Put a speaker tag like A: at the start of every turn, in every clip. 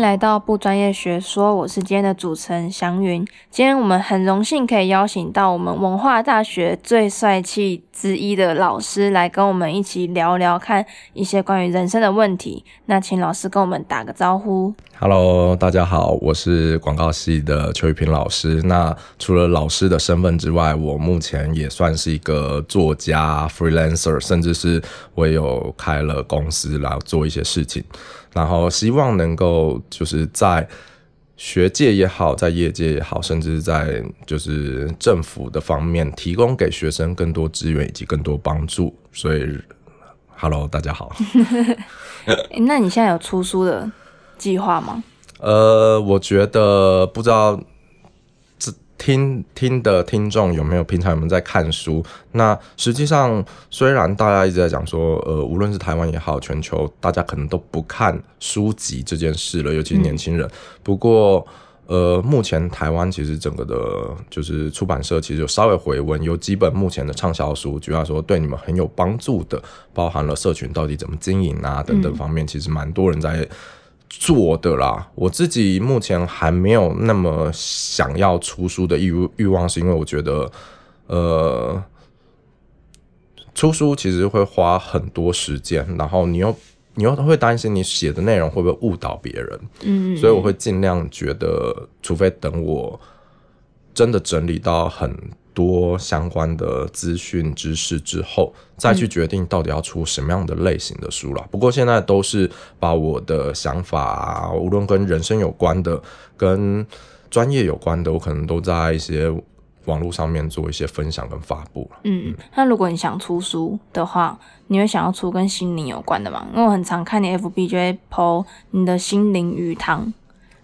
A: 来到不专业学说，我是今天的主持人祥云。今天我们很荣幸可以邀请到我们文化大学最帅气之一的老师来跟我们一起聊聊看一些关于人生的问题。那请老师跟我们打个招呼。
B: Hello，大家好，我是广告系的邱玉平老师。那除了老师的身份之外，我目前也算是一个作家、freelancer，甚至是我有开了公司来做一些事情。然后希望能够就是在学界也好，在业界也好，甚至在就是政府的方面，提供给学生更多资源以及更多帮助。所以，Hello，大家好。
A: 那你现在有出书的计划吗？
B: 呃，我觉得不知道这听听的听众有没有平常有没有在看书？那实际上，虽然大家一直在讲说，呃，无论是台湾也好，全球大家可能都不看书籍这件事了，尤其是年轻人。嗯、不过，呃，目前台湾其实整个的，就是出版社其实有稍微回温，有几本目前的畅销书，主要说对你们很有帮助的，包含了社群到底怎么经营啊等等方面，其实蛮多人在。做的啦，我自己目前还没有那么想要出书的欲欲望，是因为我觉得，呃，出书其实会花很多时间，然后你又你又会担心你写的内容会不会误导别人，嗯，所以我会尽量觉得，除非等我真的整理到很。多相关的资讯知识之后，再去决定到底要出什么样的类型的书了。不过现在都是把我的想法啊，无论跟人生有关的、跟专业有关的，我可能都在一些网络上面做一些分享跟发布。
A: 嗯，那如果你想出书的话，你会想要出跟心灵有关的吗？因为我很常看你 FB 就会 po 你的心灵鱼汤，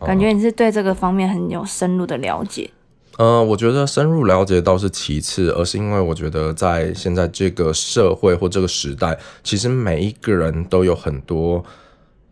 A: 感觉你是对这个方面很有深入的了解。
B: 呃，我觉得深入了解倒是其次，而是因为我觉得在现在这个社会或这个时代，其实每一个人都有很多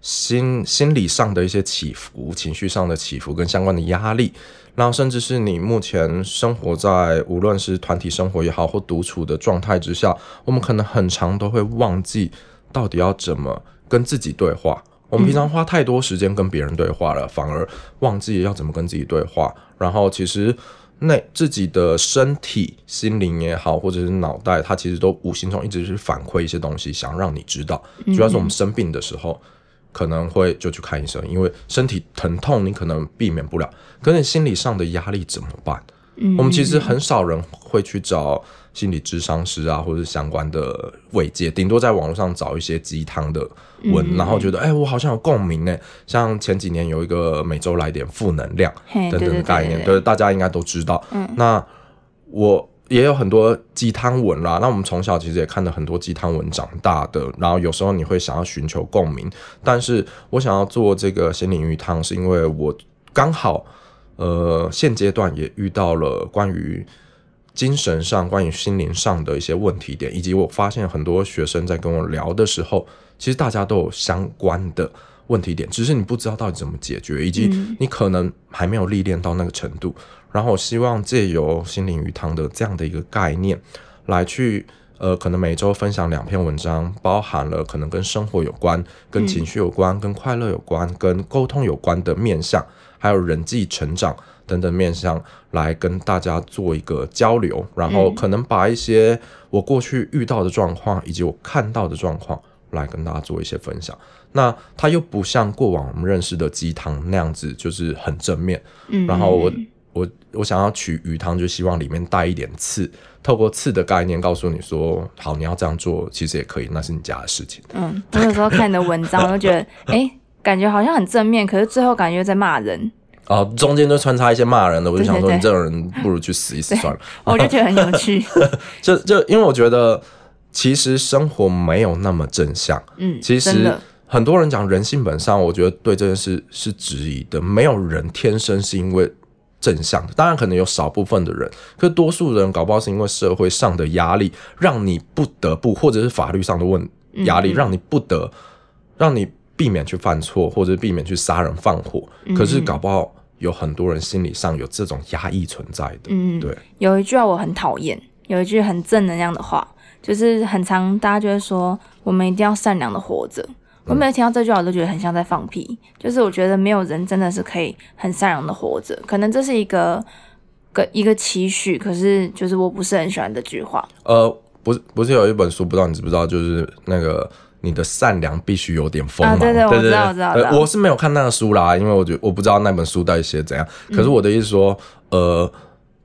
B: 心心理上的一些起伏、情绪上的起伏跟相关的压力，然后甚至是你目前生活在无论是团体生活也好或独处的状态之下，我们可能很常都会忘记到底要怎么跟自己对话。我们平常花太多时间跟别人对话了，反而忘记要怎么跟自己对话。然后其实那自己的身体、心灵也好，或者是脑袋，它其实都无形中一直是反馈一些东西，想让你知道。主要是我们生病的时候，可能会就去看医生，因为身体疼痛你可能避免不了，可是你心理上的压力怎么办？我们其实很少人会去找。心理咨商师啊，或者是相关的慰藉，顶多在网络上找一些鸡汤的文，嗯、然后觉得哎、欸，我好像有共鸣呢。像前几年有一个每周来点负能量等等的概念，对，大家应该都知道。嗯、那我也有很多鸡汤文啦。那我们从小其实也看了很多鸡汤文长大的，然后有时候你会想要寻求共鸣，但是我想要做这个心灵鱼汤，是因为我刚好呃现阶段也遇到了关于。精神上、关于心灵上的一些问题点，以及我发现很多学生在跟我聊的时候，其实大家都有相关的问题点，只是你不知道到底怎么解决，以及你可能还没有历练到那个程度。然后我希望借由心灵鱼汤的这样的一个概念，来去呃，可能每周分享两篇文章，包含了可能跟生活有关、跟情绪有关、跟快乐有关、跟沟通有关的面向，还有人际成长。等等面向来跟大家做一个交流，然后可能把一些我过去遇到的状况以及我看到的状况来跟大家做一些分享。那它又不像过往我们认识的鸡汤那样子，就是很正面。嗯，然后我我我想要取鱼汤，就希望里面带一点刺，透过刺的概念告诉你说，好，你要这样做其实也可以，那是你家的事情。嗯，
A: 我有时候看你的文章，我就觉得，哎、欸，感觉好像很正面，可是最后感觉在骂人。
B: 哦，中间就穿插一些骂人的，我就想说，你这种人不如去死一死算了。
A: 我就觉得很有趣，
B: 就就因为我觉得，其实生活没有那么正向。嗯，其实很多人讲人性本善，我觉得对这件事是质疑的。没有人天生是因为正向的，当然可能有少部分的人，可是多数人搞不好是因为社会上的压力，让你不得不，或者是法律上的问压力，让你不得，让你。避免去犯错，或者避免去杀人放火，嗯、可是搞不好有很多人心理上有这种压抑存在的。嗯，对。
A: 有一句话我很讨厌，有一句很正能量的话，就是很常大家就会说，我们一定要善良的活着。我每次听到这句话，我都觉得很像在放屁。就是我觉得没有人真的是可以很善良的活着，可能这是一个个一个期许，可是就是我不是很喜欢这句话。
B: 呃，不是，不是有一本书，不知道你知不知道，就是那个。你的善良必须有点锋芒。啊，
A: 对对，对，我知道，我知道。
B: 呃，我是没有看那个书啦，因为我觉得我不知道那本书到底写怎样。可是我的意思说，嗯、呃，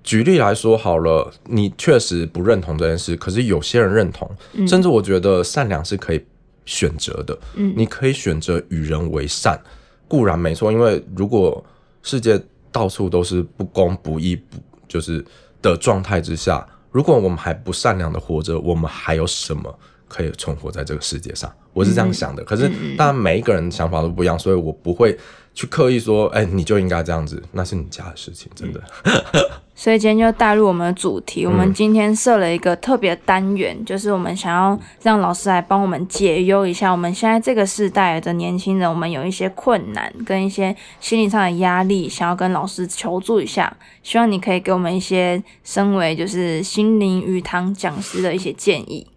B: 举例来说好了，你确实不认同这件事，可是有些人认同，嗯、甚至我觉得善良是可以选择的。嗯，你可以选择与人为善，固然没错，因为如果世界到处都是不公不义不就是的状态之下，如果我们还不善良的活着，我们还有什么？可以存活在这个世界上，我是这样想的。嗯、可是，当然每一个人想法都不一样，所以我不会去刻意说，哎、欸，你就应该这样子，那是你家的事情，真的。
A: 所以今天就带入我们的主题，我们今天设了一个特别单元，嗯、就是我们想要让老师来帮我们解忧一下，我们现在这个世代的年轻人，我们有一些困难跟一些心理上的压力，想要跟老师求助一下，希望你可以给我们一些身为就是心灵鱼塘讲师的一些建议。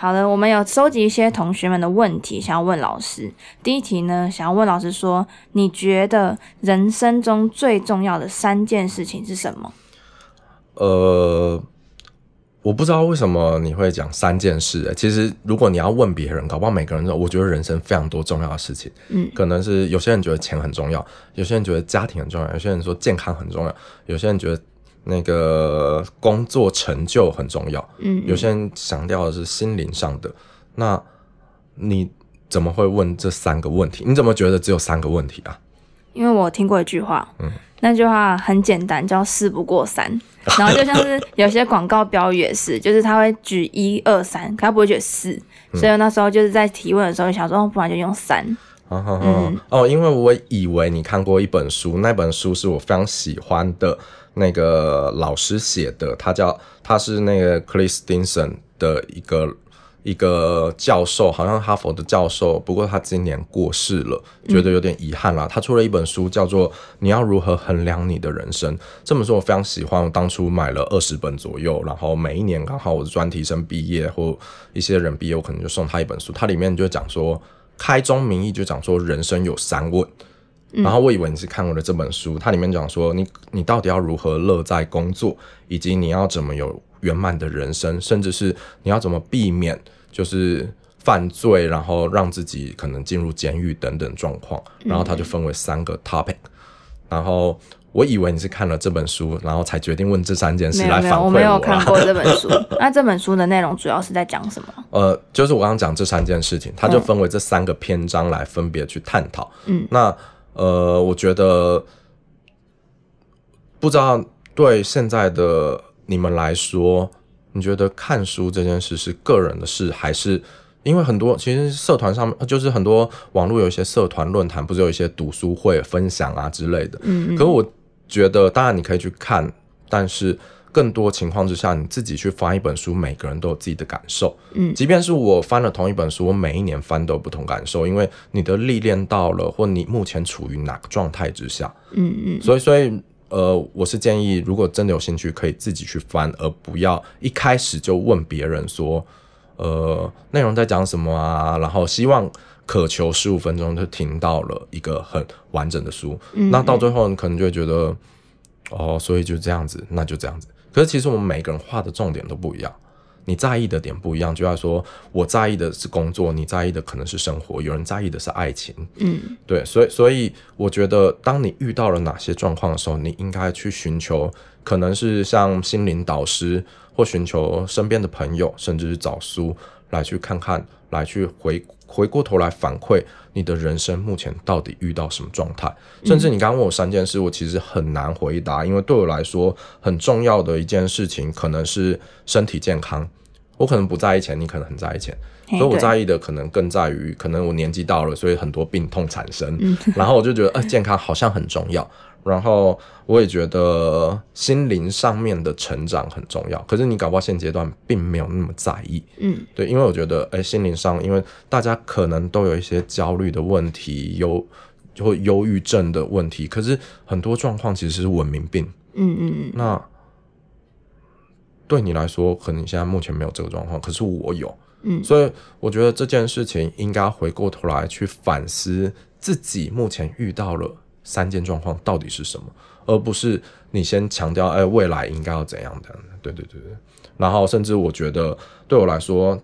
A: 好的，我们有收集一些同学们的问题，想要问老师。第一题呢，想要问老师说，你觉得人生中最重要的三件事情是什么？
B: 呃，我不知道为什么你会讲三件事、欸。其实，如果你要问别人，搞不好每个人都，我觉得人生非常多重要的事情。嗯，可能是有些人觉得钱很重要，有些人觉得家庭很重要，有些人说健康很重要，有些人觉得。那个工作成就很重要，嗯，有些人强调的是心灵上的。那你怎么会问这三个问题？你怎么觉得只有三个问题啊？
A: 因为我听过一句话，嗯，那句话很简单，叫“事不过三”。然后就像是有些广告标语也是，就是他会举一二三，可他不会举四。所以那时候就是在提问的时候，想说，不然就用三。
B: 哦，因为我以为你看过一本书，那本书是我非常喜欢的。那个老师写的，他叫他是那个 Chris t i n s o n 的一个一个教授，好像哈佛的教授，不过他今年过世了，觉得有点遗憾啦。他出了一本书，叫做《你要如何衡量你的人生》。这本书我非常喜欢，我当初买了二十本左右，然后每一年刚好我的专题生毕业或一些人毕业，我可能就送他一本书。它里面就讲说，开宗明义就讲说，人生有三问。然后我以为你是看过的这本书，它里面讲说你你到底要如何乐在工作，以及你要怎么有圆满的人生，甚至是你要怎么避免就是犯罪，然后让自己可能进入监狱等等状况。然后它就分为三个 topic。然后我以为你是看了这本书，然后才决定问这三件事来反馈我。
A: 我没有看过这本书。那这本书的内容主要是在讲什么？
B: 呃，就是我刚刚讲这三件事情，它就分为这三个篇章来分别去探讨。嗯，那。呃，我觉得不知道对现在的你们来说，你觉得看书这件事是个人的事，还是因为很多其实社团上面就是很多网络有一些社团论坛，不是有一些读书会分享啊之类的。嗯嗯。可是我觉得，当然你可以去看，但是。更多情况之下，你自己去翻一本书，每个人都有自己的感受。嗯，即便是我翻了同一本书，我每一年翻都有不同感受，因为你的历练到了，或你目前处于哪个状态之下。嗯嗯。所以，所以，呃，我是建议，如果真的有兴趣，可以自己去翻，而不要一开始就问别人说，呃，内容在讲什么啊？然后希望渴求十五分钟就听到了一个很完整的书。嗯，那到最后，你可能就会觉得，哦，所以就这样子，那就这样子。可是其实我们每个人画的重点都不一样，你在意的点不一样。就要说我在意的是工作，你在意的可能是生活，有人在意的是爱情。嗯，对，所以所以我觉得，当你遇到了哪些状况的时候，你应该去寻求，可能是像心灵导师，或寻求身边的朋友，甚至是找书来去看看，来去回回过头来反馈。你的人生目前到底遇到什么状态？甚至你刚刚问我三件事，我其实很难回答，因为对我来说很重要的一件事情可能是身体健康。我可能不在意钱，你可能很在意钱，所以我在意的可能更在于，可能我年纪到了，所以很多病痛产生，然后我就觉得，呃，健康好像很重要。然后我也觉得心灵上面的成长很重要，可是你搞不好现阶段并没有那么在意，嗯，对，因为我觉得，哎，心灵上，因为大家可能都有一些焦虑的问题，忧或忧郁症的问题，可是很多状况其实是文明病，嗯嗯嗯，那对你来说，可能你现在目前没有这个状况，可是我有，
A: 嗯，
B: 所以我觉得这件事情应该回过头来去反思自己目前遇到了三件状况到底是什么，而不是你先强调哎未来应该要怎样的。对对对对，然后甚至我觉得对我来说，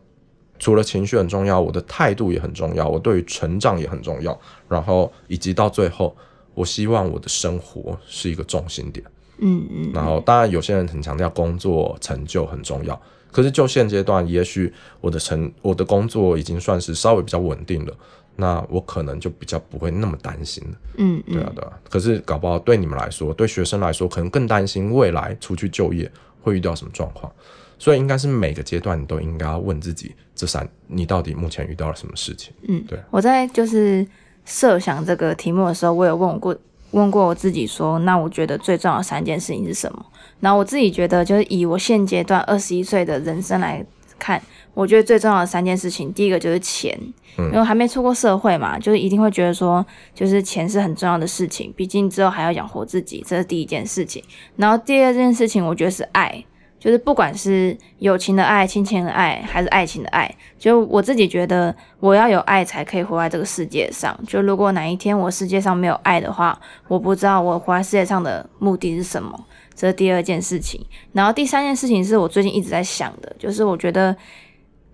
B: 除了情绪很重要，我的态度也很重要，我对于成长也很重要，然后以及到最后，我希望我的生活是一个重心点。
A: 嗯嗯，
B: 然后当然有些人很强调工作成就很重要。可是就现阶段，也许我的成我的工作已经算是稍微比较稳定了，那我可能就比较不会那么担心了。
A: 嗯嗯，
B: 对啊对啊。可是搞不好对你们来说，对学生来说，可能更担心未来出去就业会遇到什么状况。所以应该是每个阶段你都应该要问自己，这三你到底目前遇到了什么事情？
A: 嗯，
B: 对。
A: 我在就是设想这个题目的时候，我有问过。问过我自己说，那我觉得最重要的三件事情是什么？然后我自己觉得，就是以我现阶段二十一岁的人生来看，我觉得最重要的三件事情，第一个就是钱，因为还没出过社会嘛，就是一定会觉得说，就是钱是很重要的事情，毕竟之后还要养活自己，这是第一件事情。然后第二件事情，我觉得是爱。就是不管是友情的爱、亲情的爱，还是爱情的爱，就我自己觉得，我要有爱才可以活在这个世界上。就如果哪一天我世界上没有爱的话，我不知道我活在世界上的目的是什么。这是第二件事情。然后第三件事情是我最近一直在想的，就是我觉得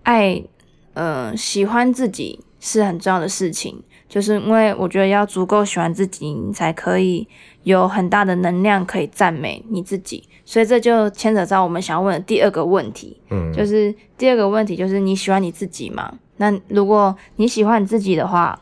A: 爱，呃，喜欢自己是很重要的事情。就是因为我觉得要足够喜欢自己，你才可以有很大的能量可以赞美你自己。所以这就牵扯到我们想要问的第二个问题，嗯，就是第二个问题就是你喜欢你自己吗？那如果你喜欢你自己的话，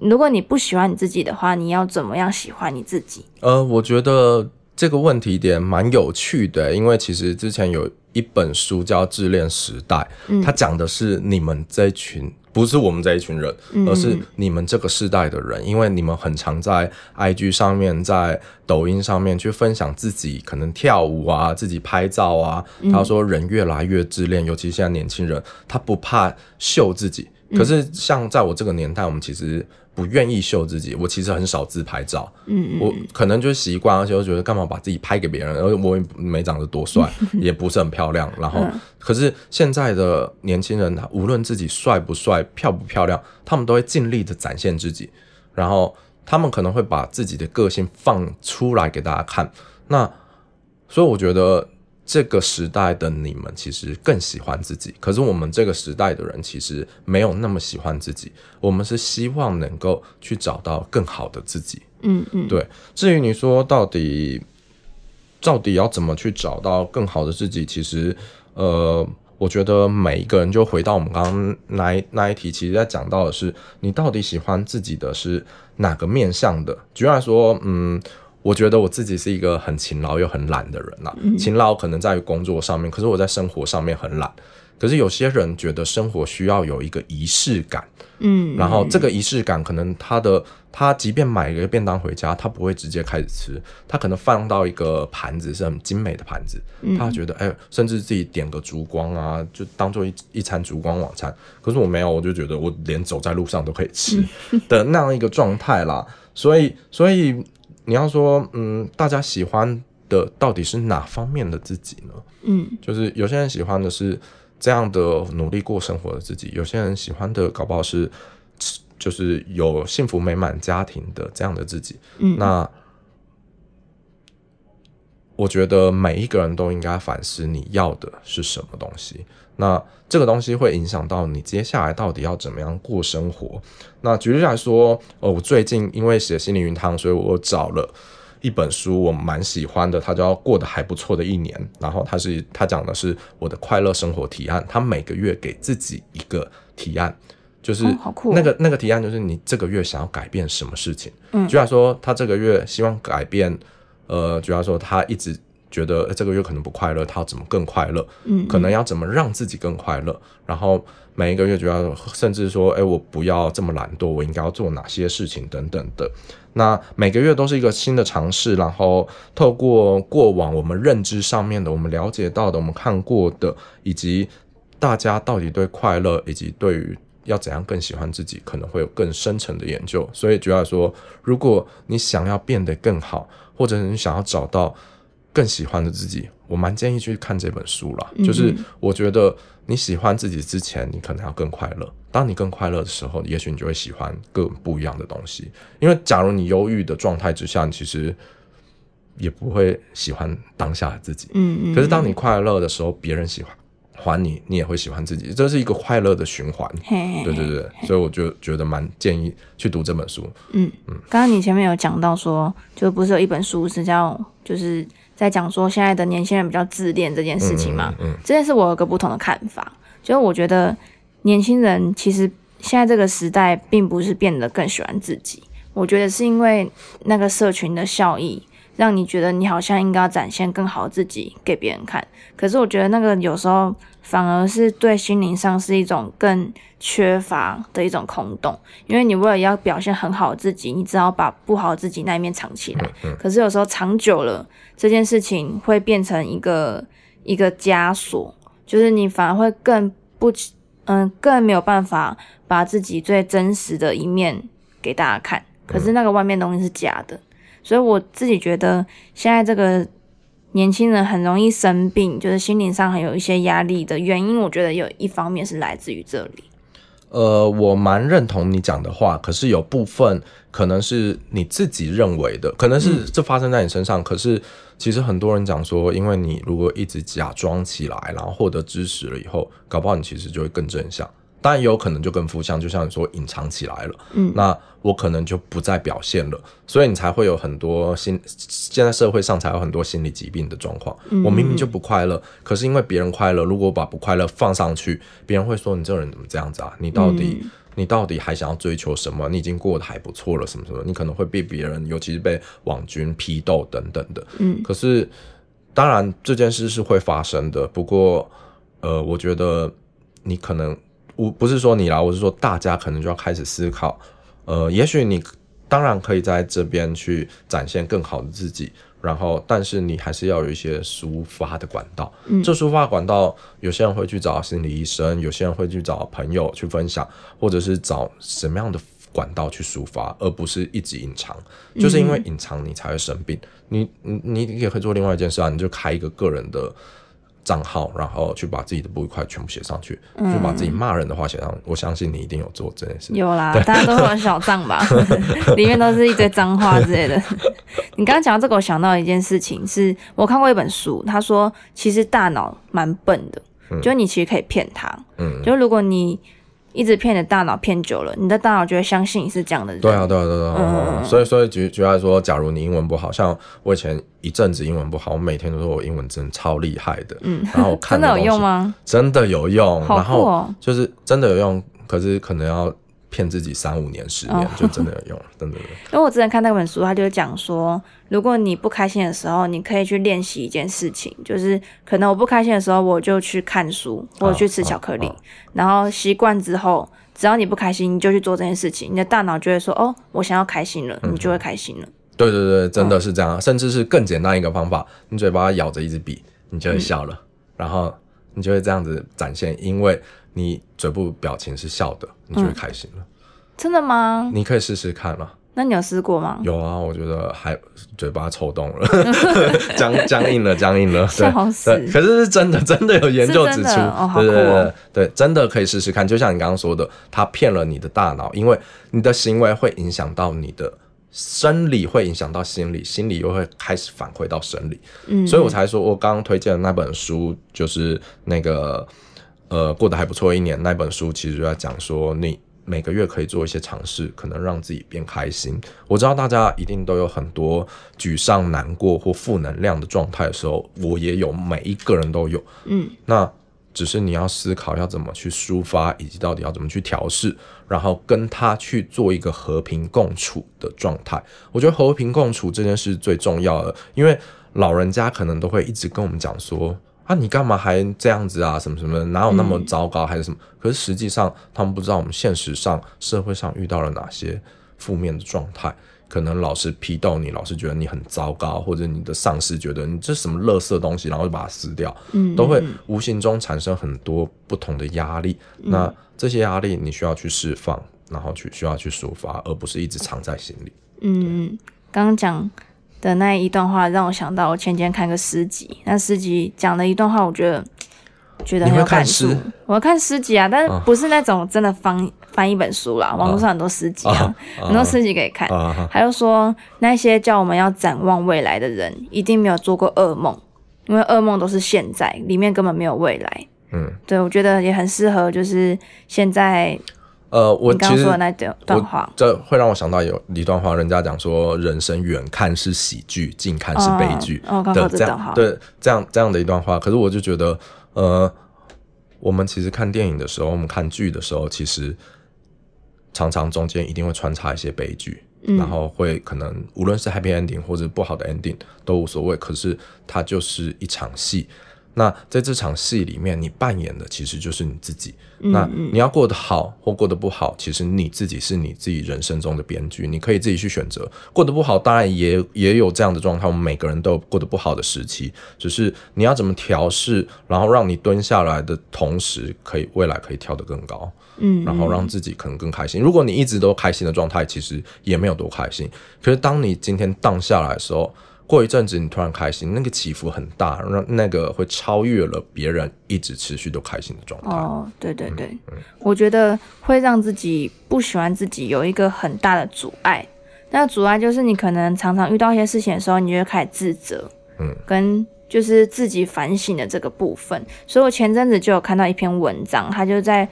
A: 如果你不喜欢你自己的话，你要怎么样喜欢你自己？
B: 呃，我觉得这个问题点蛮有趣的，因为其实之前有一本书叫《自恋时代》，嗯，它讲的是你们这群。不是我们这一群人，而是你们这个世代的人，嗯、因为你们很常在 IG 上面、在抖音上面去分享自己可能跳舞啊、自己拍照啊。他说人越来越自恋，尤其现在年轻人，他不怕秀自己。可是像在我这个年代，我们其实。不愿意秀自己，我其实很少自拍照，嗯，我可能就习惯，而且我觉得干嘛把自己拍给别人，而我也没长得多帅，也不是很漂亮，然后，可是现在的年轻人，无论自己帅不帅、漂不漂亮，他们都会尽力的展现自己，然后他们可能会把自己的个性放出来给大家看，那，所以我觉得。这个时代的你们其实更喜欢自己，可是我们这个时代的人其实没有那么喜欢自己。我们是希望能够去找到更好的自己。
A: 嗯嗯，
B: 对。至于你说到底，到底要怎么去找到更好的自己？其实，呃，我觉得每一个人就回到我们刚刚那一那一题，其实在讲到的是你到底喜欢自己的是哪个面向的。举例来说，嗯。我觉得我自己是一个很勤劳又很懒的人呐。嗯。勤劳可能在于工作上面，可是我在生活上面很懒。可是有些人觉得生活需要有一个仪式感，嗯，然后这个仪式感可能他的他即便买一个便当回家，他不会直接开始吃，他可能放到一个盘子是很精美的盘子，他觉得哎，甚至自己点个烛光啊，就当做一一餐烛光晚餐。可是我没有，我就觉得我连走在路上都可以吃的那样一个状态啦。所以，所以。你要说，嗯，大家喜欢的到底是哪方面的自己呢？
A: 嗯，
B: 就是有些人喜欢的是这样的努力过生活的自己，有些人喜欢的搞不好是，就是有幸福美满家庭的这样的自己。
A: 嗯，
B: 那我觉得每一个人都应该反思你要的是什么东西。那这个东西会影响到你接下来到底要怎么样过生活。那举例来说，呃，我最近因为写心灵云汤，所以我找了一本书，我蛮喜欢的，它叫《过得还不错的一年》。然后它是它讲的是我的快乐生活提案，它每个月给自己一个提案，就是那个那个提案就是你这个月想要改变什么事情。嗯，举例来说，他这个月希望改变，呃，主要说他一直。觉得这个月可能不快乐，他要怎么更快乐？嗯，可能要怎么让自己更快乐？然后每一个月就要，甚至说，哎，我不要这么懒惰，我应该要做哪些事情等等的。那每个月都是一个新的尝试，然后透过过往我们认知上面的，我们了解到的，我们看过的，以及大家到底对快乐，以及对于要怎样更喜欢自己，可能会有更深层的研究。所以主要说，如果你想要变得更好，或者你想要找到。更喜欢的自己，我蛮建议去看这本书啦。
A: 嗯嗯，
B: 就是我觉得你喜欢自己之前，你可能要更快乐。当你更快乐的时候，也许你就会喜欢更不一样的东西。因为假如你忧郁的状态之下，你其实也不会喜欢当下的自己。
A: 嗯嗯。
B: 可是当你快乐的时候，别人喜欢还你，你也会喜欢自己。这是一个快乐的循
A: 环。
B: 对对对，所以我就觉得蛮建议去读这本书。
A: 嗯嗯。刚刚你前面有讲到说，就不是有一本书是叫就是。在讲说现在的年轻人比较自恋这件事情嘛，嗯，嗯，这件事我有个不同的看法，就是我觉得年轻人其实现在这个时代并不是变得更喜欢自己，我觉得是因为那个社群的效益，让你觉得你好像应该要展现更好的自己给别人看，可是我觉得那个有时候反而是对心灵上是一种更缺乏的一种空洞，因为你为了要表现很好自己，你只好把不好自己那一面藏起来，可是有时候藏久了。这件事情会变成一个一个枷锁，就是你反而会更不，嗯，更没有办法把自己最真实的一面给大家看。可是那个外面东西是假的，所以我自己觉得现在这个年轻人很容易生病，就是心灵上很有一些压力的原因，我觉得有一方面是来自于这里。
B: 呃，我蛮认同你讲的话，可是有部分可能是你自己认为的，可能是这发生在你身上，嗯、可是。其实很多人讲说，因为你如果一直假装起来，然后获得支持了以后，搞不好你其实就会更正向。当然也有可能就跟负向，就像你说隐藏起来了，嗯，那我可能就不再表现了，所以你才会有很多心，现在社会上才有很多心理疾病的状况。嗯、我明明就不快乐，可是因为别人快乐，如果我把不快乐放上去，别人会说你这个人怎么这样子啊？你到底？嗯你到底还想要追求什么？你已经过得还不错了，什么什么？你可能会被别人，尤其是被网军批斗等等的。嗯，可是当然这件事是会发生的。不过，呃，我觉得你可能，我不是说你啦，我是说大家可能就要开始思考。呃，也许你当然可以在这边去展现更好的自己。然后，但是你还是要有一些抒发的管道。嗯，这抒发管道，有些人会去找心理医生，有些人会去找朋友去分享，或者是找什么样的管道去抒发，而不是一直隐藏。就是因为隐藏，你才会生病。嗯、你你你也可以做另外一件事啊，你就开一个个人的。账号，然后去把自己的不愉快全部写上去，嗯、就把自己骂人的话写上。我相信你一定有做这件事。
A: 有啦，大家都会有小账吧，里面都是一堆脏话之类的。你刚刚讲到这个，我想到一件事情，是我看过一本书，他说其实大脑蛮笨的，嗯、就你其实可以骗他，嗯，就如果你。一直骗你的大脑骗久了，你的大脑就会相信你是这样的人。
B: 对啊，对啊，对啊，嗯，所以，所以举举例来说，假如你英文不好，像我以前一阵子英文不好，我每天都说我英文真的超厉害的。嗯，然后我看
A: 真的有用吗？
B: 真的有用，
A: 哦，
B: 然后就是真的有用，可是可能要。骗自己三五年、十年，就真的有用，真的有。
A: 因为我之前看那本书，他就讲说，如果你不开心的时候，你可以去练习一件事情，就是可能我不开心的时候，我就去看书或者去吃巧克力，然后习惯之后，只要你不开心，你就去做这件事情，你的大脑就会说，哦，我想要开心了，你就会开心了。嗯、对
B: 对对，真的是这样，哦、甚至是更简单一个方法，你嘴巴咬着一支笔，你就会笑了，嗯、然后你就会这样子展现，因为你嘴部表情是笑的，你就会开心了。嗯
A: 真的吗？
B: 你可以试试看嘛。
A: 那你有试过吗？
B: 有啊，我觉得还嘴巴抽动了，僵僵硬了，僵硬了。对，对，可是是真的，真的有研究指出，
A: 哦、
B: 对对对对，真的可以试试看。就像你刚刚说的，他骗了你的大脑，因为你的行为会影响到你的生理，会影响到心理，心理又会开始反馈到生理。嗯，所以我才说我刚刚推荐的那本书，就是那个呃，过得还不错一年那本书，其实就在讲说你。每个月可以做一些尝试，可能让自己变开心。我知道大家一定都有很多沮丧、难过或负能量的状态的时候，我也有，每一个人都有。嗯，那只是你要思考要怎么去抒发，以及到底要怎么去调试，然后跟他去做一个和平共处的状态。我觉得和平共处这件事最重要的，因为老人家可能都会一直跟我们讲说。啊，你干嘛还这样子啊？什么什么？哪有那么糟糕？还是什么？嗯、可是实际上，他们不知道我们现实上社会上遇到了哪些负面的状态。可能老是批斗你，老是觉得你很糟糕，或者你的上司觉得你这什么垃圾东西，然后就把它撕掉。嗯，都会无形中产生很多不同的压力。嗯、那这些压力你需要去释放，然后去需要去抒发，而不是一直藏在心里。
A: 嗯，刚刚讲的那一段话，让我想到我前几天看个诗集，那诗集讲了一段话，我觉得觉得很有感触。我要看诗集啊，但是不是那种真的翻、哦、翻一本书啦，网络上很多诗集啊，哦、很多诗集可以看。哦、还有说那些叫我们要展望未来的人，一定没有做过噩梦，因为噩梦都是现在，里面根本没有未来。嗯，对，我觉得也很适合，就是现在。
B: 呃，我
A: 刚刚说的那段话，
B: 这会让我想到有一段话，人家讲说，人生远看是喜剧，近看是悲剧的这样，对，这样这样的一段话。可是我就觉得，呃，我们其实看电影的时候，我们看剧的时候，其实常常中间一定会穿插一些悲剧，嗯、然后会可能无论是 happy ending 或者不好的 ending 都无所谓。可是它就是一场戏。那在这场戏里面，你扮演的其实就是你自己。那你要过得好或过得不好，其实你自己是你自己人生中的编剧，你可以自己去选择。过得不好，当然也也有这样的状态。我们每个人都有过得不好的时期，只是你要怎么调试，然后让你蹲下来的同时，可以未来可以跳得更高。嗯，嗯，然后让自己可能更开心。如果你一直都开心的状态，其实也没有多开心。可是当你今天荡下来的时候，过一阵子，你突然开心，那个起伏很大，让那个会超越了别人一直持续都开心的状态。
A: 哦，对对对，嗯嗯、我觉得会让自己不喜欢自己有一个很大的阻碍。那阻碍就是你可能常常遇到一些事情的时候，你就会开始自责，嗯，跟就是自己反省的这个部分。所以我前阵子就有看到一篇文章，他就在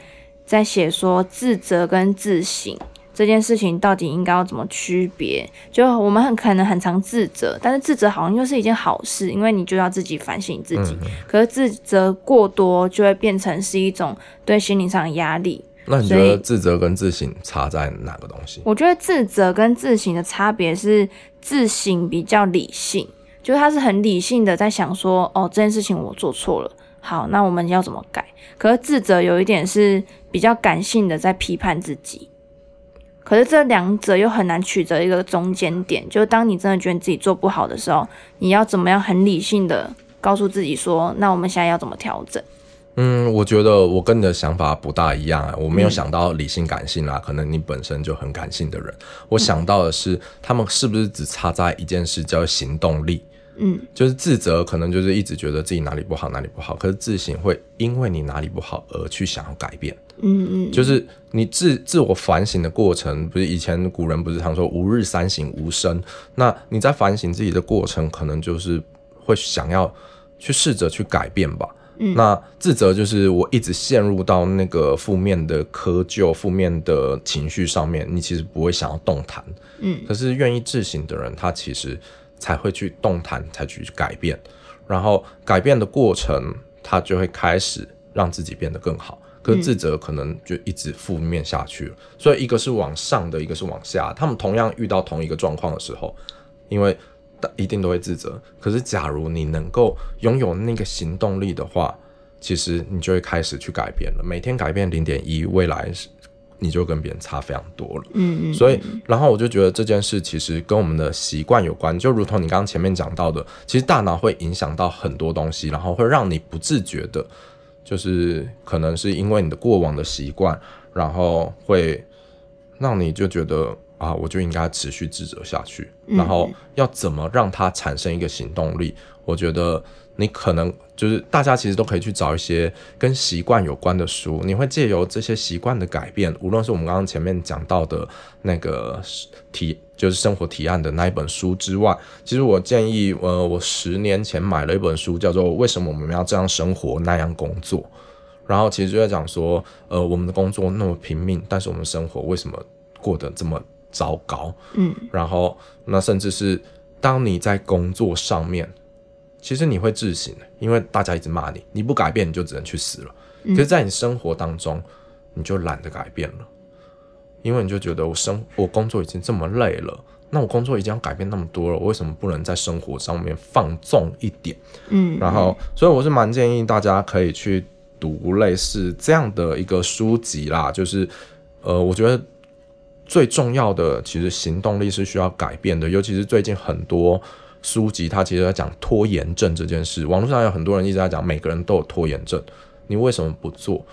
A: 在写说自责跟自省。这件事情到底应该要怎么区别？就我们很可能很常自责，但是自责好像又是一件好事，因为你就要自己反省自己。嗯、可是自责过多就会变成是一种对心灵上的压力。
B: 那你觉得自责跟自省差在哪个东西？
A: 我觉得自责跟自省的差别是，自省比较理性，就是他是很理性的在想说，哦，这件事情我做错了，好，那我们要怎么改？可是自责有一点是比较感性的在批判自己。可是这两者又很难取得一个中间点，就是当你真的觉得自己做不好的时候，你要怎么样很理性的告诉自己说，那我们现在要怎么调整？
B: 嗯，我觉得我跟你的想法不大一样啊，我没有想到理性感性啦，嗯、可能你本身就很感性的人，我想到的是他们是不是只差在一件事叫行动力。嗯，就是自责，可能就是一直觉得自己哪里不好，哪里不好。可是自省会因为你哪里不好而去想要改变。嗯嗯，就是你自自我反省的过程，不是以前古人不是常说“吾日三省吾身”？那你在反省自己的过程，可能就是会想要去试着去改变吧。嗯，那自责就是我一直陷入到那个负面的窠臼、负面的情绪上面，你其实不会想要动弹。嗯，可是愿意自省的人，他其实。才会去动弹，才去改变，然后改变的过程，他就会开始让自己变得更好。可是自责可能就一直负面下去了，嗯、所以一个是往上的，一个是往下。他们同样遇到同一个状况的时候，因为一定都会自责。可是假如你能够拥有那个行动力的话，其实你就会开始去改变了。每天改变零点一，未来。你就跟别人差非常多了，嗯嗯，所以然后我就觉得这件事其实跟我们的习惯有关，就如同你刚刚前面讲到的，其实大脑会影响到很多东西，然后会让你不自觉的，就是可能是因为你的过往的习惯，然后会让你就觉得啊，我就应该持续自责下去，然后要怎么让它产生一个行动力？我觉得。你可能就是大家其实都可以去找一些跟习惯有关的书，你会借由这些习惯的改变，无论是我们刚刚前面讲到的那个提，就是生活提案的那一本书之外，其实我建议，呃，我十年前买了一本书，叫做《为什么我们要这样生活那样工作》，然后其实就在讲说，呃，我们的工作那么拼命，但是我们生活为什么过得这么糟糕？嗯，然后那甚至是当你在工作上面。其实你会自省，因为大家一直骂你，你不改变你就只能去死了。可是，在你生活当中，你就懒得改变了，因为你就觉得我生我工作已经这么累了，那我工作已经要改变那么多了，我为什么不能在生活上面放纵一点？嗯，然后，所以我是蛮建议大家可以去读类似这样的一个书籍啦，就是，呃，我觉得最重要的其实行动力是需要改变的，尤其是最近很多。书籍它其实在讲拖延症这件事，网络上有很多人一直在讲，每个人都有拖延症，你为什么不做？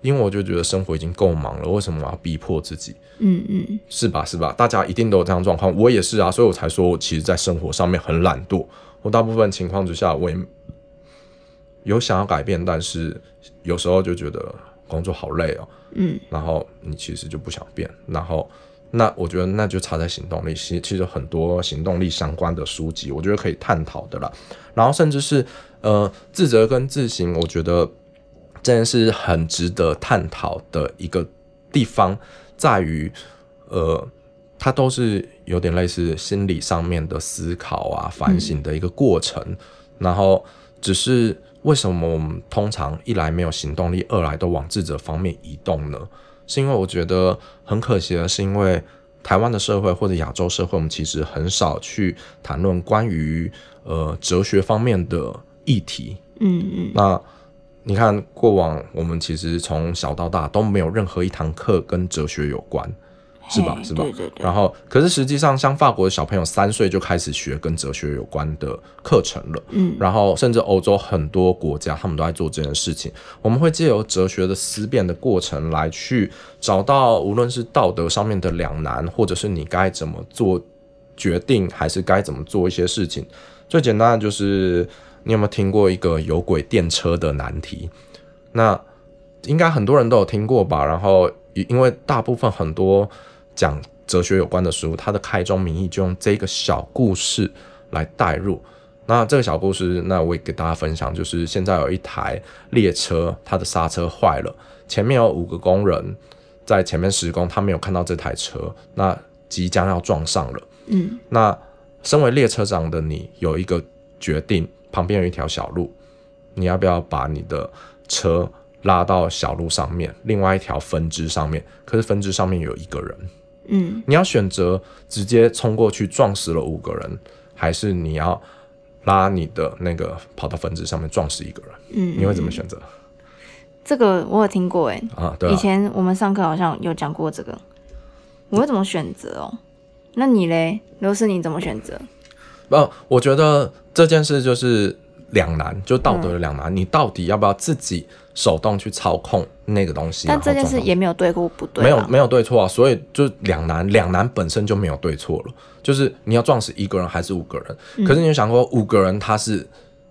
B: 因为我就觉得生活已经够忙了，为什么我要逼迫自己？
A: 嗯嗯，
B: 是吧？是吧？大家一定都有这样状况，我也是啊，所以我才说我其实，在生活上面很懒惰。我大部分情况之下，我也有想要改变，但是有时候就觉得工作好累哦。
A: 嗯，
B: 然后你其实就不想变，然后那我觉得那就差在行动力。其其实很多行动力相关的书籍，我觉得可以探讨的啦。然后甚至是呃自责跟自省，我觉得这件事很值得探讨的一个地方，在于呃它都是有点类似心理上面的思考啊、反省的一个过程，嗯、然后只是。为什么我们通常一来没有行动力，二来都往智者方面移动呢？是因为我觉得很可惜的是，因为台湾的社会或者亚洲社会，我们其实很少去谈论关于呃哲学方面的议题。嗯嗯。那你看，过往我们其实从小到大都没有任何一堂课跟哲学有关。是吧？是吧？
A: 对对对。
B: 然后，可是实际上，像法国的小朋友三岁就开始学跟哲学有关的课程了。嗯。然后，甚至欧洲很多国家，他们都在做这件事情。我们会借由哲学的思辨的过程来去找到，无论是道德上面的两难，或者是你该怎么做决定，还是该怎么做一些事情。最简单的就是，你有没有听过一个有轨电车的难题？那应该很多人都有听过吧？然后，因为大部分很多。讲哲学有关的书，它的开宗明义就用这个小故事来带入。那这个小故事，那我也给大家分享，就是现在有一台列车，它的刹车坏了，前面有五个工人在前面施工，他没有看到这台车，那即将要撞上了。嗯，那身为列车长的你有一个决定，旁边有一条小路，你要不要把你的车拉到小路上面，另外一条分支上面？可是分支上面有一个人。嗯，你要选择直接冲过去撞死了五个人，还是你要拉你的那个跑到分支上面撞死一个人？嗯，你会怎么选择？
A: 这个我有听过哎，
B: 啊，对啊，
A: 以前我们上课好像有讲过这个，我会怎么选择哦？那你嘞，如果是你怎么选择？
B: 不，我觉得这件事就是两难，就道德的两难，嗯，你到底要不要自己？手动去操控那个东西，
A: 但这件事也没有对或不对，
B: 没有没有对错啊，所以就两难，两难本身就没有对错了，就是你要撞死一个人还是五个人？嗯、可是你有想过五个人他是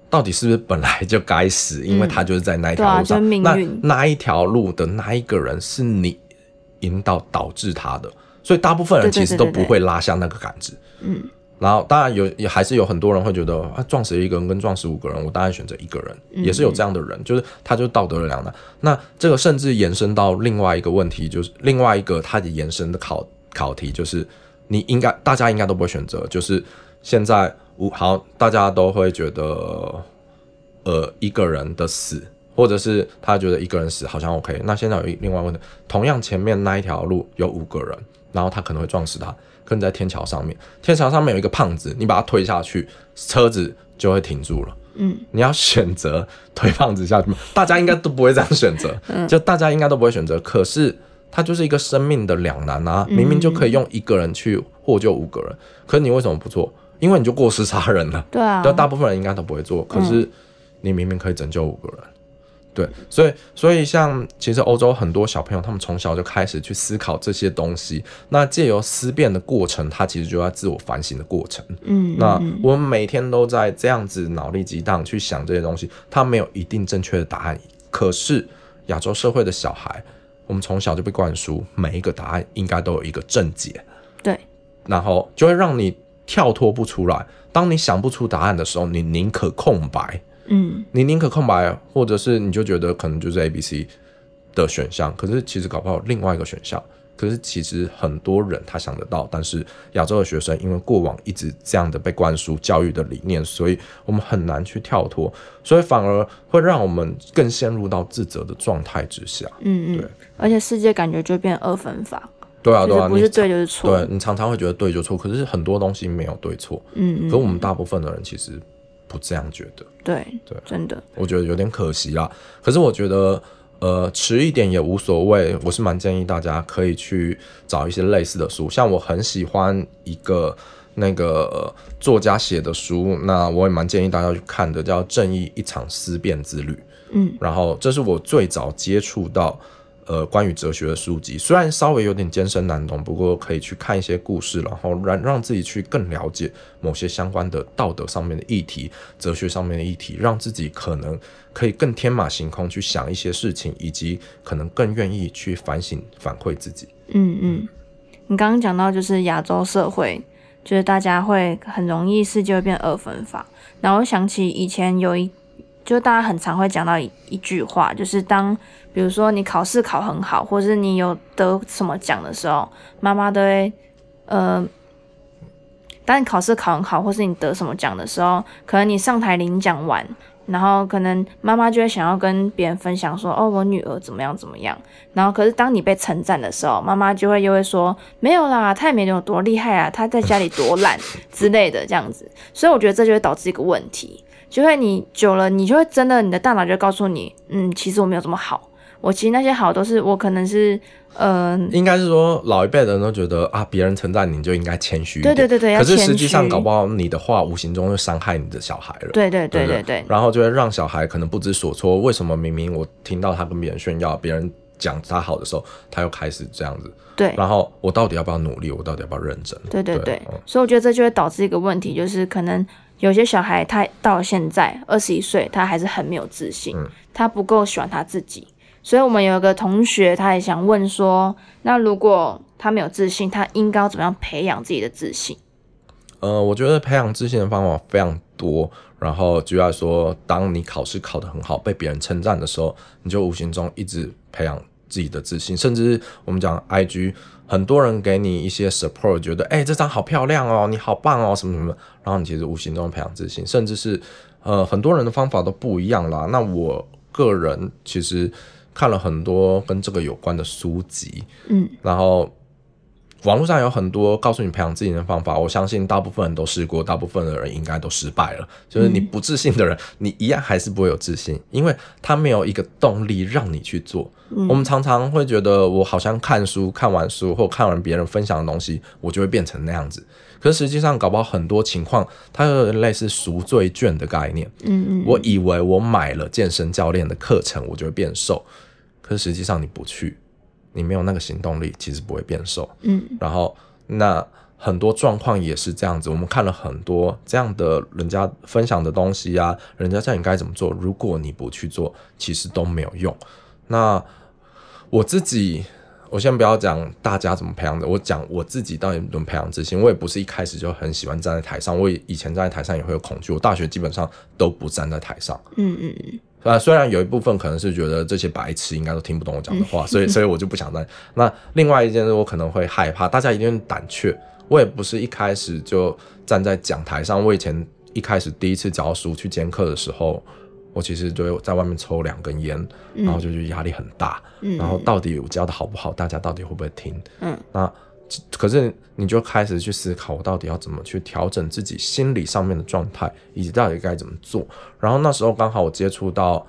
B: 到底是不是本来就该死？因为他就是在那一条路上，嗯啊、那那一条路的那一个人是你引导导致他的，所以大部分人其实都不会拉下那个杆子，嗯。然后，当然有，也还是有很多人会觉得啊，撞死一个人跟撞死五个人，我当然选择一个人，嗯、也是有这样的人，就是他就道德的两难。那这个甚至延伸到另外一个问题，就是另外一个他的延伸的考考题，就是你应该大家应该都不会选择，就是现在五好，大家都会觉得呃一个人的死，或者是他觉得一个人死好像 OK。那现在有另外一个问题，同样前面那一条路有五个人，然后他可能会撞死他。可能在天桥上面，天桥上面有一个胖子，你把他推下去，车子就会停住了。嗯，你要选择推胖子下去吗？大家应该都不会这样选择。嗯，就大家应该都不会选择。可是他就是一个生命的两难啊！明明就可以用一个人去获救五个人，可是你为什么不做？因为你就过失杀人了。对啊，大部分人应该都不会做。可是你明明可以拯救五个人。对，所以所以像其实欧洲很多小朋友，他们从小就开始去思考这些东西。那借由思辨的过程，他其实就在自我反省的过程。嗯，那我们每天都在这样子脑力激荡去想这些东西，他没有一定正确的答案。可是亚洲社会的小孩，我们从小就被灌输，每一个答案应该都有一个正解。
A: 对，
B: 然后就会让你跳脱不出来。当你想不出答案的时候，你宁可空白。嗯，你宁可空白，或者是你就觉得可能就是 A、B、C 的选项，可是其实搞不好另外一个选项。可是其实很多人他想得到，但是亚洲的学生因为过往一直这样的被灌输教育的理念，所以我们很难去跳脱，所以反而会让我们更陷入到自责的状态之下。嗯嗯，对，
A: 而且世界感觉就变二分法。
B: 对啊对啊，
A: 不是对就是错。
B: 对，你常常会觉得对就错，可是很多东西没有对错。嗯嗯，可我们大部分的人其实。不这样觉得，
A: 对对，真的，
B: 我觉得有点可惜啦。可是我觉得，呃，迟一点也无所谓。我是蛮建议大家可以去找一些类似的书，像我很喜欢一个那个作家写的书，那我也蛮建议大家去看的，叫《正义一场思辨之旅》。嗯，然后这是我最早接触到呃关于哲学的书籍，虽然稍微有点艰深难懂，不过可以去看一些故事，然后让让自己去更了解某些相关的道德上面的议题、哲学上面的议题，让自己可能可以更天马行空去想一些事情，以及可能更愿意去反省反馈自己。
A: 嗯嗯，你刚刚讲到就是亚洲社会，就是大家会很容易世界会变二分法，然后想起以前有一。就大家很常会讲到一一句话，就是当比如说你考试考很好，或是你有得什么奖的时候，妈妈都会，呃，当你考试考很好，或是你得什么奖的时候，可能你上台领奖完，然后可能妈妈就会想要跟别人分享说，哦，我女儿怎么样怎么样，然后可是当你被称赞的时候，妈妈就会又会说，没有啦，她也没有多厉害啊，她在家里多懒之类的这样子，所以我觉得这就会导致一个问题。就会你久了，你就会真的，你的大脑就会告诉你，嗯，其实我没有这么好。我其实那些好都是我可能是，嗯、呃，
B: 应该是说老一辈的人都觉得啊，别人称赞你就应该谦虚。
A: 对对对对，
B: 可是实际上搞不好你的话无形中就伤害你的小孩了。
A: 对对对对对，对。
B: 然后就会让小孩可能不知所措。为什么明明我听到他跟别人炫耀，别人讲他好的时候，他又开始这样子？
A: 对。
B: 然后我到底要不要努力？我到底要不要认真？
A: 对对对。所以我觉得这就会导致一个问题，就是可能。有些小孩他到现在二十一岁，他还是很没有自信，嗯、他不够喜欢他自己。所以，我们有一个同学，他也想问说，那如果他没有自信，他应该要怎么样培养自己的自信？
B: 呃，我觉得培养自信的方法非常多。然后，就要说，当你考试考得很好，被别人称赞的时候，你就无形中一直培养自己的自信。甚至我们讲 IG。很多人给你一些 support，觉得哎、欸，这张好漂亮哦，你好棒哦，什么什么，然后你其实无形中培养自信，甚至是呃很多人的方法都不一样啦。那我个人其实看了很多跟这个有关的书籍，嗯，然后。网络上有很多告诉你培养自信的方法，我相信大部分人都试过，大部分的人应该都失败了。就是你不自信的人，嗯、你一样还是不会有自信，因为他没有一个动力让你去做。嗯、我们常常会觉得，我好像看书，看完书或看完别人分享的东西，我就会变成那样子。可是实际上，搞不好很多情况，它有类似赎罪券的概念。嗯嗯，我以为我买了健身教练的课程，我就会变瘦，可是实际上你不去。你没有那个行动力，其实不会变瘦。嗯，然后那很多状况也是这样子。我们看了很多这样的人家分享的东西啊，人家叫你该怎么做，如果你不去做，其实都没有用。那我自己，我先不要讲大家怎么培养的，我讲我自己到底怎么培养自信。我也不是一开始就很喜欢站在台上，我以前站在台上也会有恐惧。我大学基本上都不站在台上。嗯嗯嗯。啊，虽然有一部分可能是觉得这些白痴应该都听不懂我讲的话，所以所以我就不想再。那另外一件事，我可能会害怕，大家一定胆怯。我也不是一开始就站在讲台上。我以前一开始第一次教书去兼课的时候，我其实就在外面抽两根烟，然后就觉得压力很大。然后到底我教的好不好，大家到底会不会听？嗯，那。可是你就开始去思考，我到底要怎么去调整自己心理上面的状态，以及到底该怎么做。然后那时候刚好我接触到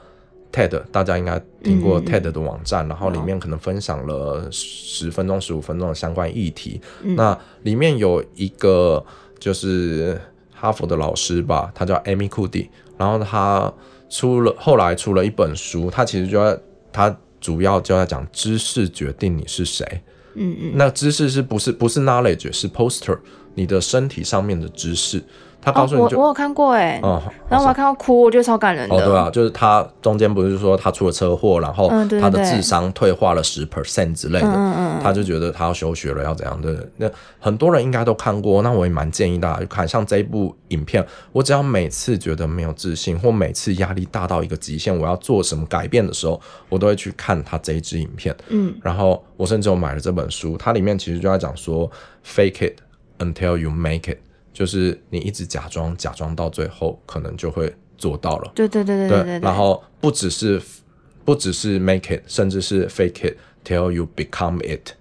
B: TED，大家应该听过 TED 的网站，嗯、然后里面可能分享了十分钟、十五分钟的相关议题。嗯、那里面有一个就是哈佛的老师吧，他叫 Amy Cuddy，然后他出了后来出了一本书，他其实就在他主要就在讲知识决定你是谁。嗯嗯，那知识是不是不是 knowledge，是 poster，你的身体上面的知识。他告诉你就，
A: 我我有看过哎，嗯，然后我还看到哭，我觉得超感人的。
B: 哦，对啊，就是他中间不是说他出了车祸，然后他的智商退化了十 percent 之类的，嗯，他就觉得他要休学了，要怎样的？那很多人应该都看过，那我也蛮建议大家去看。像这一部影片，我只要每次觉得没有自信，或每次压力大到一个极限，我要做什么改变的时候，我都会去看他这一支影片。嗯，然后我甚至有买了这本书，它里面其实就在讲说，fake it until you make it。就是你一直假装，假装到最后，可能就会做到了。
A: 对对对对对对。
B: 然后不只是不只是 make it，甚至是 fake it till you become it，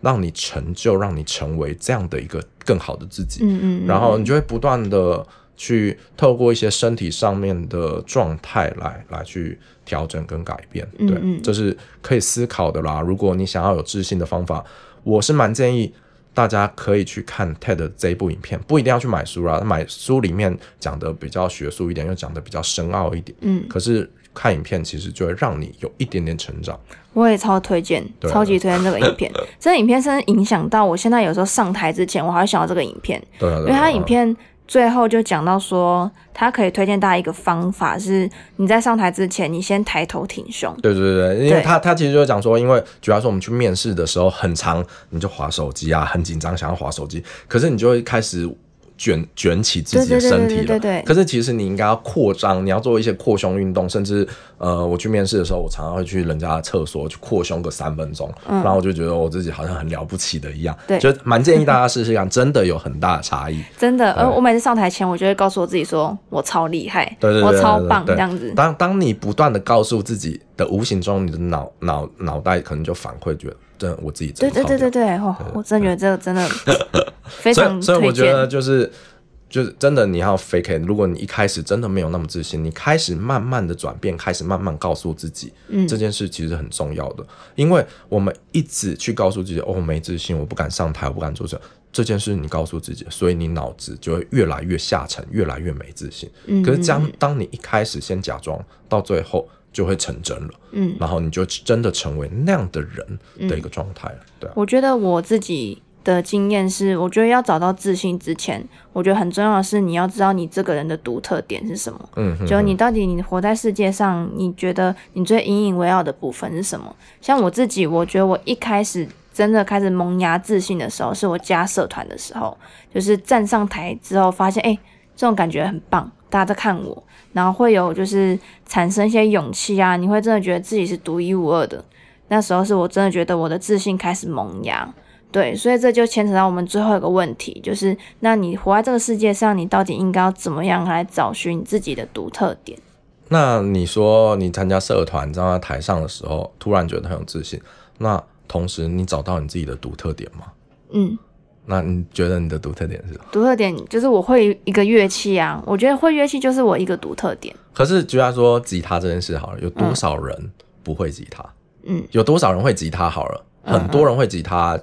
B: 让你成就，让你成为这样的一个更好的自己。嗯嗯。然后你就会不断的去透过一些身体上面的状态来来去调整跟改变。对，嗯嗯。这是可以思考的啦。如果你想要有自信的方法，我是蛮建议。大家可以去看 TED 这一部影片，不一定要去买书啦。买书里面讲的比较学术一点，又讲的比较深奥一点。嗯，可是看影片，其实就会让你有一点点成长。
A: 我也超推荐，超级推荐这个影片。这个影片甚至影响到我现在有时候上台之前，我还会想到这个影片。
B: 对啊，
A: 因为它影片最后就讲到说，他可以推荐大家一个方法，是你在上台之前，你先抬头挺胸。
B: 对对对，因为他他其实就讲说，因为主要是我们去面试的时候很长，你就滑手机啊，很紧张，想要滑手机，可是你就会开始。卷卷起自己的身体了，可是其实你应该要扩张，你要做一些扩胸运动，甚至呃，我去面试的时候，我常常会去人家的厕所去扩胸个三分钟，嗯，然后我就觉得我自己好像很了不起的一样，对，就蛮建议大家试试看，真的有很大的差异，
A: 真的。而我每次上台前，我就会告诉我自己说，我超厉害，
B: 对对对，
A: 我超棒这样子。
B: 当当你不断的告诉自己的无形中，你的脑脑脑袋可能就反馈觉得，真的我自己真的
A: 对对对对对，哦，我真的觉得这个真的 非常
B: 所以我觉得就是。就是真的，你要 fake it。如果你一开始真的没有那么自信，你开始慢慢的转变，开始慢慢告诉自己，嗯，这件事其实很重要的。因为我们一直去告诉自己，哦，没自信，我不敢上台，我不敢做这这件事，你告诉自己，所以你脑子就会越来越下沉，越来越没自信。嗯，可是将当你一开始先假装，到最后就会成真了，嗯，然后你就真的成为那样的人的一个状态了。对啊，
A: 我觉得我自己。的经验是，我觉得要找到自信之前，我觉得很重要的是你要知道你这个人的独特点是什么。嗯，就你到底你活在世界上，你觉得你最引以为傲的部分是什么？像我自己，我觉得我一开始真的开始萌芽自信的时候，是我加社团的时候，就是站上台之后发现，哎，这种感觉很棒，大家在看我，然后会有就是产生一些勇气啊，你会真的觉得自己是独一无二的。那时候是我真的觉得我的自信开始萌芽。对，所以这就牵扯到我们最后一个问题，就是那你活在这个世界上，你到底应该要怎么样来找寻你自己的独特点？
B: 那你说你参加社团站在台上的时候，突然觉得很有自信，那同时你找到你自己的独特点吗？嗯，那你觉得你的独特点是什么？
A: 独特点就是我会一个乐器啊，我觉得会乐器就是我一个独特点。
B: 可是就像说吉他这件事好了，有多少人不会吉他？嗯，有多少人会吉他好了？很多人会吉他。嗯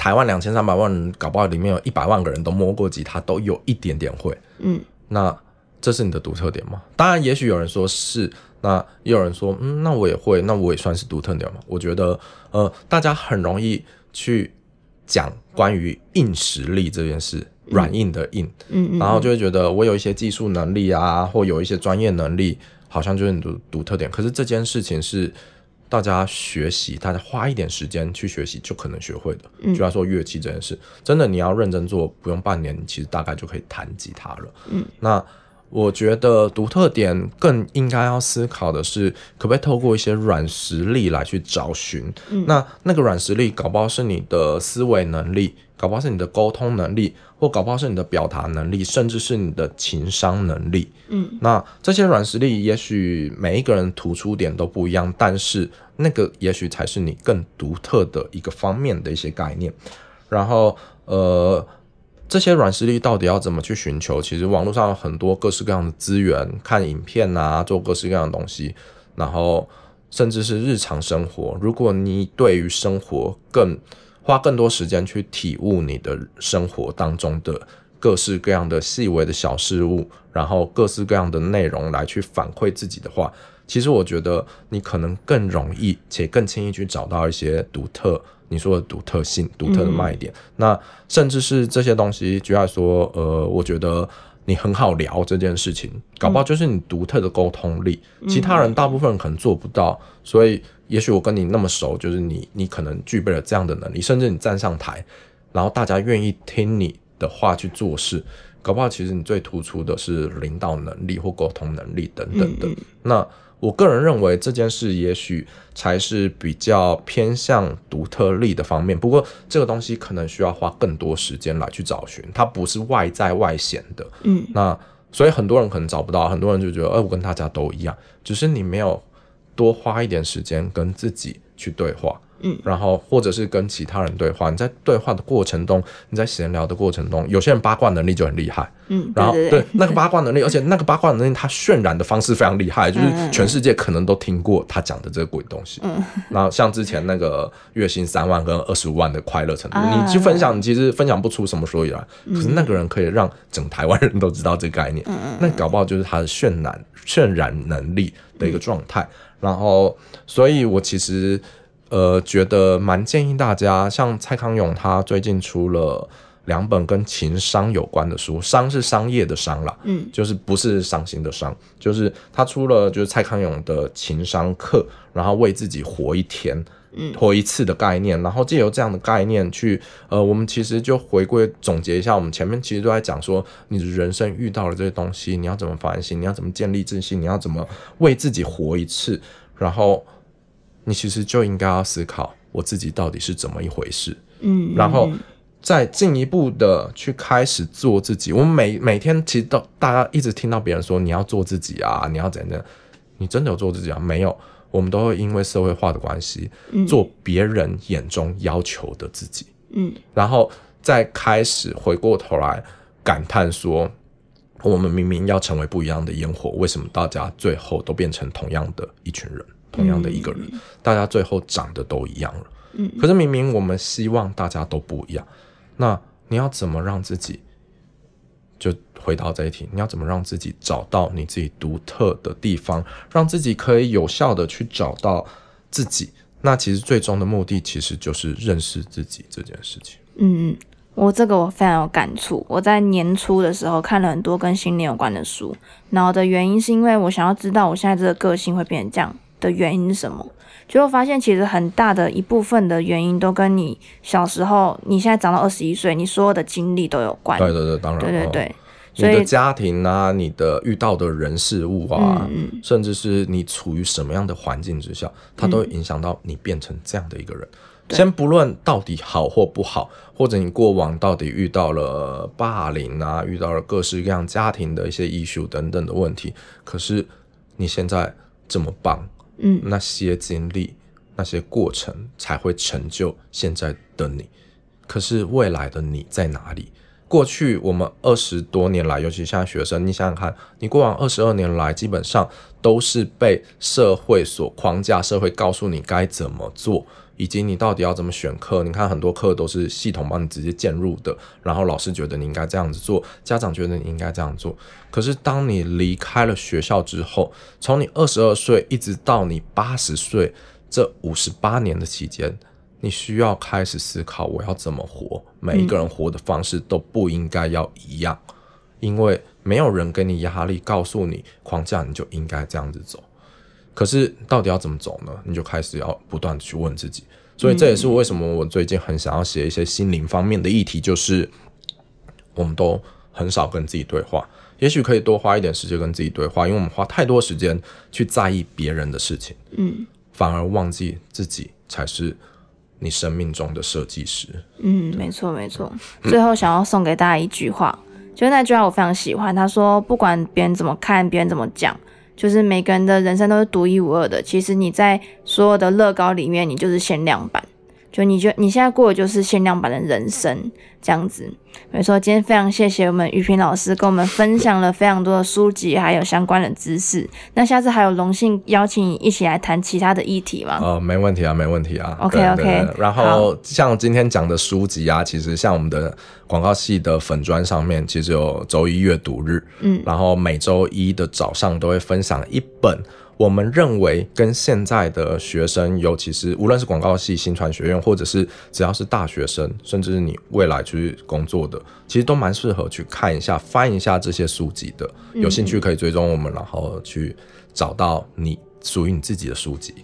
B: 台湾两千三百万人，搞不好里面有一百万个人都摸过吉他，都有一点点会。嗯，那这是你的独特点吗？当然，也许有人说是，那也有人说，嗯，那我也会，那我也算是独特点吗？我觉得，呃，大家很容易去讲关于硬实力这件事，软硬的硬，嗯，然后就会觉得我有一些技术能力啊，或有一些专业能力，好像就是你的独特点。可是这件事情是。大家学习，大家花一点时间去学习，就可能学会的。嗯，就要说乐器这件事，真的你要认真做，不用半年，你其实大概就可以弹吉他了。嗯，那我觉得独特点更应该要思考的是，可不可以透过一些软实力来去找寻。嗯，那那个软实力，搞不好是你的思维能力。搞不好是你的沟通能力，或搞不好是你的表达能力，甚至是你的情商能力。嗯，那这些软实力，也许每一个人突出点都不一样，但是那个也许才是你更独特的一个方面的一些概念。然后，呃，这些软实力到底要怎么去寻求？其实网络上有很多各式各样的资源，看影片啊，做各式各样的东西，然后甚至是日常生活。如果你对于生活更花更多时间去体悟你的生活当中的各式各样的细微的小事物，然后各式各样的内容来去反馈自己的话，其实我觉得你可能更容易且更轻易去找到一些独特，你说的独特性、独特的卖点。嗯、那甚至是这些东西，举例来说，呃，我觉得你很好聊这件事情，搞不好就是你独特的沟通力，嗯、其他人大部分人可能做不到，所以。也许我跟你那么熟，就是你，你可能具备了这样的能力，甚至你站上台，然后大家愿意听你的话去做事，搞不好其实你最突出的是领导能力或沟通能力等等的。那我个人认为这件事也许才是比较偏向独特力的方面，不过这个东西可能需要花更多时间来去找寻，它不是外在外显的。嗯，那所以很多人可能找不到，很多人就觉得，哎，我跟大家都一样，只是你没有。多花一点时间跟自己去对话，
A: 嗯，
B: 然后或者是跟其他人对话，你在对话的过程中，你在闲聊的过程中，有些人八卦能力就很厉害，
A: 嗯，
B: 然
A: 后
B: 对，那个八卦能力，而且那个八卦能力，他渲染的方式非常厉害，就是全世界可能都听过他讲的这个鬼东西。嗯，然后像之前那个月薪三万跟二十五万的快乐程度，嗯、你去分享，你其实分享不出什么所以然，可是那个人可以让整台湾人都知道这个概念，嗯，那搞不好就是他的渲染渲染能力的一个状态。然后，所以我其实。呃，觉得蛮建议大家，像蔡康永他最近出了两本跟情商有关的书，商是商业的商啦，嗯，就是不是伤心的伤，就是他出了就是蔡康永的情商课，然后为自己活一天，嗯，活一次的概念，然后借由这样的概念去，呃，我们其实就回归总结一下，我们前面其实都在讲说，你的人生遇到了这些东西，你要怎么反省，你要怎么建立自信，你要怎么为自己活一次，然后。你其实就应该要思考我自己到底是怎么一回事，嗯，然后再进一步的去开始做自己。我们每每天其实都大家一直听到别人说你要做自己啊，你要怎样？你真的有做自己啊？没有，我们都会因为社会化的关系，做别人眼中要求的自己，嗯，然后再开始回过头来感叹说，我们明明要成为不一样的烟火，为什么大家最后都变成同样的一群人？同样的一个人，嗯，大家最后长得都一样了。嗯，可是明明我们希望大家都不一样，那你要怎么让自己？就回到这一题，你要怎么让自己找到你自己独特的地方，让自己可以有效的去找到自己？那其实最终的目的，其实就是认识自己这件事情。
A: 嗯，我这个我非常有感触。我在年初的时候看了很多跟心灵有关的书，然后的原因是因为我想要知道我现在这个个性会变成这样。的原因是什么？结果发现其实很大的一部分的原因都跟你小时候，你现在长到二十一岁，你所有的经历都有关。
B: 对对对，当然。
A: 对对对，
B: 所以你的家庭啊，你的遇到的人事物啊，嗯、甚至是你处于什么样的环境之下，它都会影响到你变成这样的一个人。嗯、先不论到底好或不好，或者你过往到底遇到了霸凌啊，遇到了各式各样家庭的一些 issue 等等的问题，可是你现在这么棒。嗯，那些经历，那些过程才会成就现在的你。可是未来的你在哪里？过去我们二十多年来，尤其像学生，你想想看，你过往二十二年来，基本上都是被社会所框架，社会告诉你该怎么做。以及你到底要怎么选课？你看很多课都是系统帮你直接建入的，然后老师觉得你应该这样子做，家长觉得你应该这样做。可是当你离开了学校之后，从你二十二岁一直到你八十岁这五十八年的期间，你需要开始思考我要怎么活。每一个人活的方式都不应该要一样，因为没有人给你压力，告诉你框架你就应该这样子走。可是到底要怎么走呢？你就开始要不断去问自己，所以这也是为什么我最近很想要写一些心灵方面的议题，就是我们都很少跟自己对话，也许可以多花一点时间跟自己对话，因为我们花太多时间去在意别人的事情，嗯，反而忘记自己才是你生命中的设计师。
A: 嗯，没错没错。最后想要送给大家一句话，就是那句话我非常喜欢，他说：“不管别人怎么看，别人怎么讲。”就是每个人的人生都是独一无二的。其实你在所有的乐高里面，你就是限量版。就你就你现在过的就是限量版的人生这样子，没错。今天非常谢谢我们于平老师跟我们分享了非常多的书籍，还有相关的知识。那下次还有荣幸邀请你一起来谈其他的议题吗？
B: 哦，没问题啊，没问题啊。
A: OK OK。
B: 然后像今天讲的书籍啊，其实像我们的广告系的粉砖上面，其实有周一阅读日，嗯，然后每周一的早上都会分享一本。我们认为跟现在的学生，尤其是无论是广告系、新传学院，或者是只要是大学生，甚至是你未来去工作的，其实都蛮适合去看一下、翻一下这些书籍的。有兴趣可以追踪我们，然后去找到你属于你自己的书籍。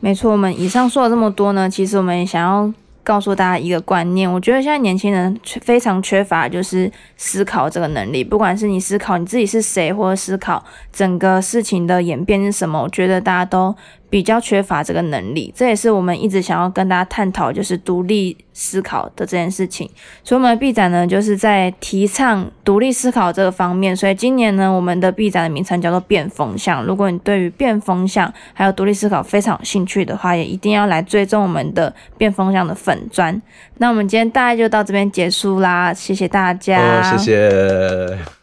A: 没错，我们以上说了这么多呢，其实我们也想要。告诉大家一个观念，我觉得现在年轻人非常缺乏就是思考这个能力。不管是你思考你自己是谁，或者思考整个事情的演变是什么，我觉得大家都比较缺乏这个能力，这也是我们一直想要跟大家探讨，就是独立思考的这件事情。所以我们的 B 展呢，就是在提倡独立思考这个方面。所以今年呢，我们的 B 展的名称叫做“变风向”。如果你对于变风向还有独立思考非常有兴趣的话，也一定要来追踪我们的变风向的粉砖。那我们今天大概就到这边结束啦，谢谢大家。
B: 哦，谢谢。